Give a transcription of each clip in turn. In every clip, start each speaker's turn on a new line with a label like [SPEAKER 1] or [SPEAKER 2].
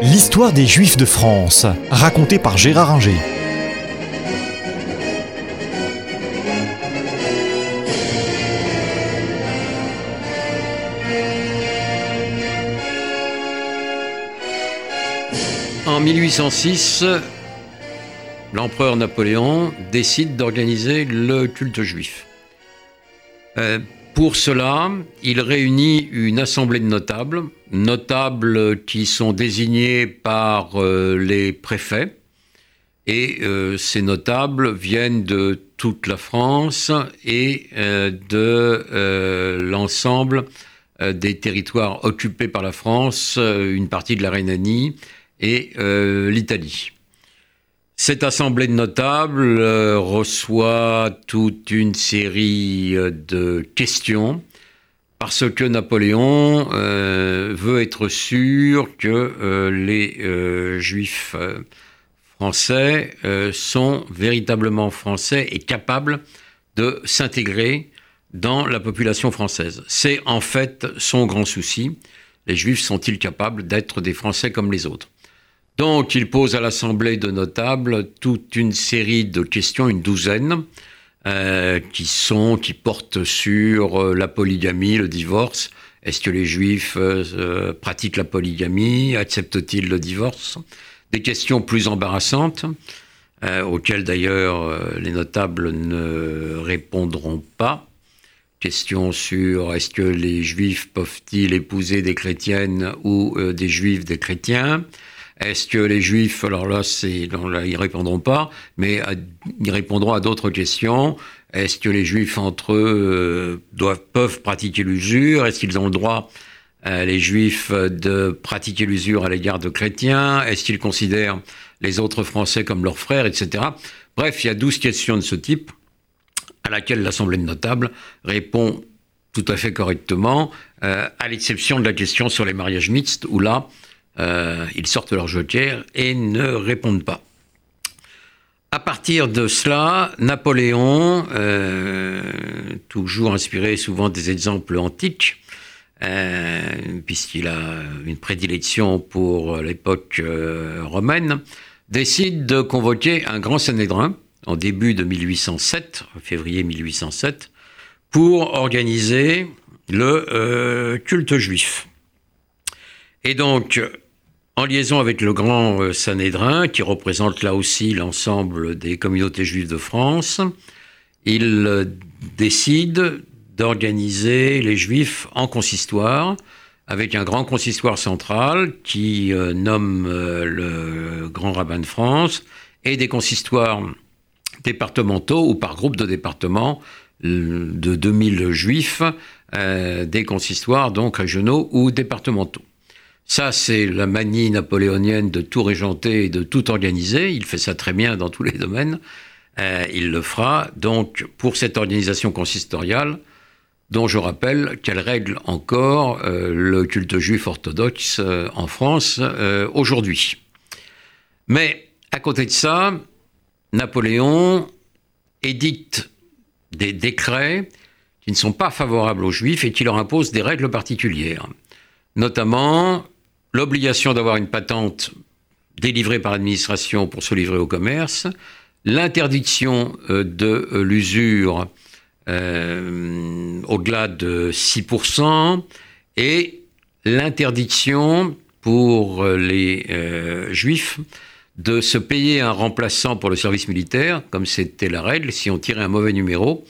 [SPEAKER 1] L'histoire des Juifs de France, racontée par Gérard Inger.
[SPEAKER 2] En 1806, l'empereur Napoléon décide d'organiser le culte juif. Euh, pour cela, il réunit une assemblée de notables, notables qui sont désignés par euh, les préfets, et euh, ces notables viennent de toute la France et de l'ensemble des territoires occupés par la France, une partie de la Rhénanie et l'Italie. Cette assemblée de notables euh, reçoit toute une série euh, de questions parce que Napoléon euh, veut être sûr que les juifs français sont véritablement français et capables de s'intégrer dans la population française. C'est en fait son grand souci. Les juifs sont-ils capables d'être des Français comme les autres? Donc, il pose à l'Assemblée de notables toute une série de questions, une douzaine, euh, qui sont, qui portent sur euh, la polygamie, le divorce. Est-ce que les Juifs euh, pratiquent la polygamie? Acceptent-ils le divorce? Des questions plus embarrassantes, auxquelles d'ailleurs les notables ne répondront pas. Questions sur est-ce que les Juifs peuvent-ils épouser des chrétiennes ou des Juifs des chrétiens? Est-ce que les Juifs, alors là, ils répondront pas, mais ils répondront à d'autres questions. Est-ce que les Juifs entre eux euh, peuvent pratiquer l'usure? Est-ce qu'ils ont le droit, euh, les Juifs, de pratiquer l'usure à l'égard de chrétiens? Est-ce qu'ils considèrent les autres Français comme leurs frères, etc. Bref, il y a douze questions de ce type à laquelle l'Assemblée de notables répond tout à fait correctement, euh, à l'exception de la question sur les mariages mixtes, où là, euh, ils sortent leur joker et ne répondent pas. À partir de cela, Napoléon, euh, toujours inspiré souvent des exemples antiques, euh, puisqu'il a une prédilection pour l'époque romaine, décide de convoquer un grand Sanhédrin en début de 1807, février 1807, pour organiser le culte juif. Et donc, en liaison avec le grand euh, Sanhédrin, qui représente là aussi l'ensemble des communautés juives de France, il euh, décide d'organiser les juifs en consistoire, avec un grand consistoire central qui euh, nomme le grand rabbin de France, et des consistoires départementaux ou par groupe de départements de 2000 juifs, des consistoires donc régionaux ou départementaux. Ça, c'est la manie napoléonienne de tout régenter et de tout organiser. Il fait ça très bien dans tous les domaines. Euh, il le fera. Donc, pour cette organisation consistoriale, dont je rappelle qu'elle règle encore euh, le culte juif orthodoxe euh, en France aujourd'hui. Mais à côté de ça, Napoléon édicte des décrets qui ne sont pas favorables aux juifs et qui leur imposent des règles particulières. Notamment l'obligation d'avoir une patente délivrée par l'administration pour se livrer au commerce, l'interdiction euh, de euh, l'usure euh, au-delà de 6%, et l'interdiction pour les juifs de se payer un remplaçant pour le service militaire, comme c'était la règle, si on tirait un mauvais numéro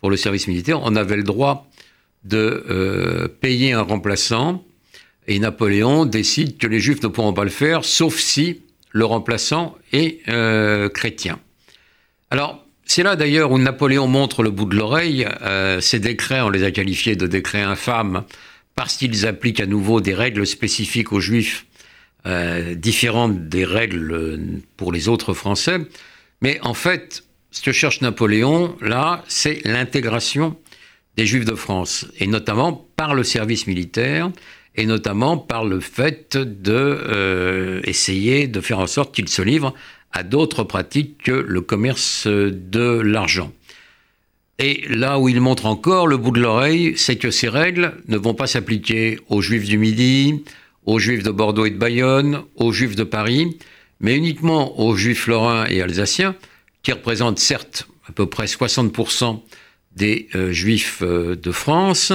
[SPEAKER 2] pour le service militaire, on avait le droit de payer un remplaçant et Napoléon décide que les Juifs ne pourront pas le faire, sauf si le remplaçant est euh, chrétien. Alors, c'est là d'ailleurs où Napoléon montre le bout de l'oreille. Euh, ces décrets, on les a qualifiés de décrets infâmes parce qu'ils appliquent à nouveau des règles spécifiques aux Juifs, euh, différentes des règles pour les autres Français. Mais en fait, ce que cherche Napoléon, là, c'est l'intégration des Juifs de France, et notamment par le service militaire et notamment par le fait de euh, essayer de faire en sorte qu'ils se livrent à d'autres pratiques que le commerce de l'argent. Et là où il montre encore le bout de l'oreille, c'est que ces règles ne vont pas s'appliquer aux juifs du Midi, aux Juifs de Bordeaux et de Bayonne, aux Juifs de Paris, mais uniquement aux Juifs lorrains et alsaciens, qui représentent certes à peu près 60% des euh, Juifs euh, de France,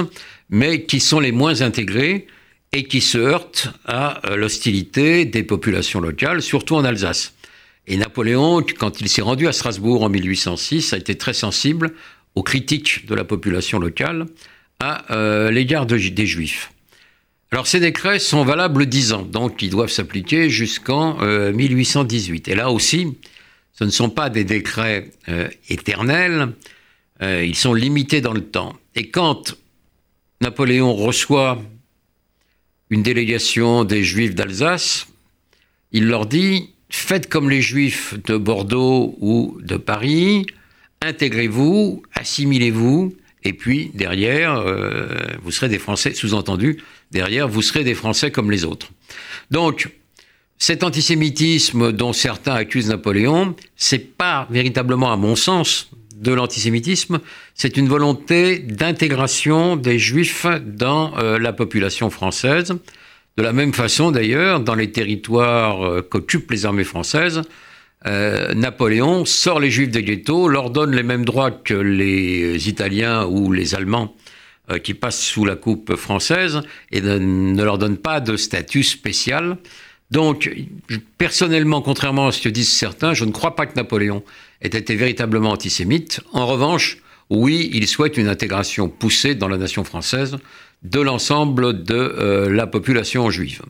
[SPEAKER 2] mais qui sont les moins intégrés et qui se heurtent à euh, l'hostilité des populations locales, surtout en Alsace. Et Napoléon, quand il s'est rendu à Strasbourg en 1806, a été très sensible aux critiques de la population locale à l'égard des Juifs. Alors ces décrets sont valables dix ans, donc ils doivent s'appliquer jusqu'en 1818. Et là aussi, ce ne sont pas des décrets éternels, euh, ils sont limités dans le temps. Et quand Napoléon reçoit une délégation des Juifs d'Alsace, il leur dit faites comme les Juifs de Bordeaux ou de Paris, intégrez-vous, assimilez-vous, et puis derrière, euh, vous serez des Français, sous-entendu, derrière, vous serez des Français comme les autres. Donc, cet antisémitisme dont certains accusent Napoléon, c'est pas véritablement, à mon sens, de l'antisémitisme, c'est une volonté d'intégration des juifs dans euh, la population française. De la même façon, d'ailleurs, dans les territoires euh, qu'occupent les armées françaises, euh, Napoléon sort les juifs des ghettos, leur donne les mêmes droits que les Italiens ou les Allemands qui passent sous la coupe française et ne leur donne pas de statut spécial. Donc, personnellement, contrairement à ce que disent certains, je ne crois pas que Napoléon était véritablement antisémite. En revanche, oui, il souhaite une intégration poussée dans la nation française de l'ensemble de euh, la population juive.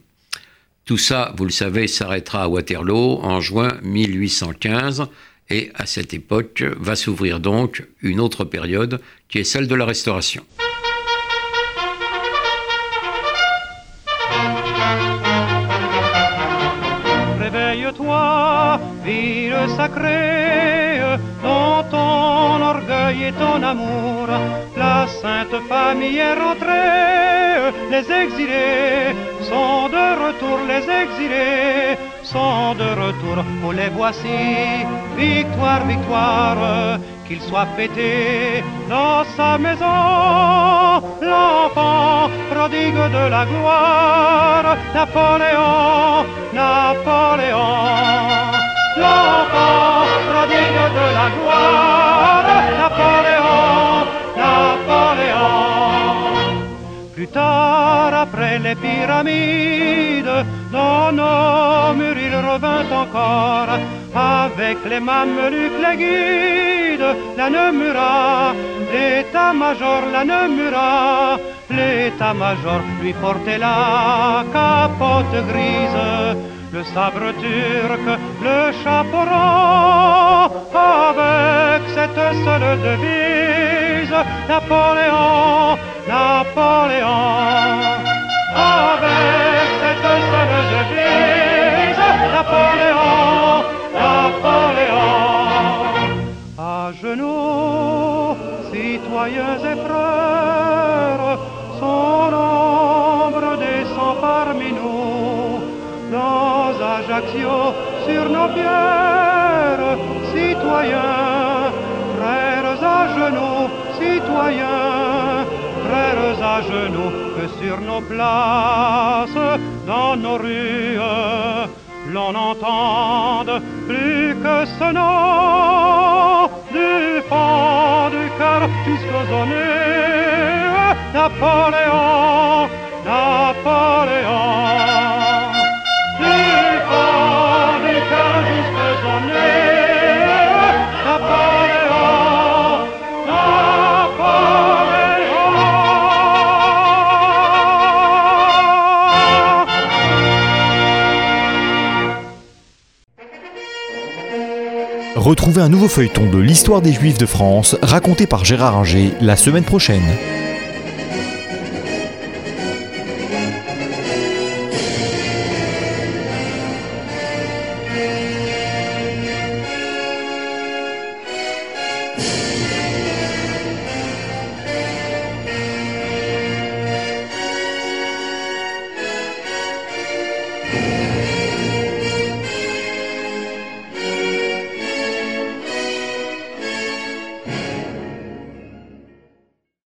[SPEAKER 2] Tout ça, vous le savez, s'arrêtera à Waterloo en juin 1815 et à cette époque va s'ouvrir donc une autre période qui est celle de la Restauration.
[SPEAKER 3] Sacrée dans ton orgueil et ton amour. La sainte famille est rentrée, les exilés sont de retour, les exilés sont de retour. Oh les voici, victoire, victoire, qu'il soit fêté dans sa maison. L'enfant prodigue de la gloire, Napoléon, Napoléon l'enfant prodigue de la gloire, Napoléon, Napoléon. Plus tard, après les pyramides, dans nos murs il revint encore, avec les mamelucs, les guides, la Nemura, l'état-major, la Nemura, l'état-major lui portait la capote grise le sabre turc, le chaperon, avec cette seule devise, Napoléon, Napoléon, avec cette seule devise, Napoléon, Napoléon, à genoux, citoyens et frères, son ombre Sur nos pierres, citoyens, frères à genoux, citoyens, frères à genoux, que sur nos places, dans nos rues, l'on n'entende plus que ce nom du fond du cœur jusqu'aux Napoléon, Napoléon.
[SPEAKER 1] Retrouvez un nouveau feuilleton de l'histoire des Juifs de France raconté par Gérard Inger la semaine prochaine.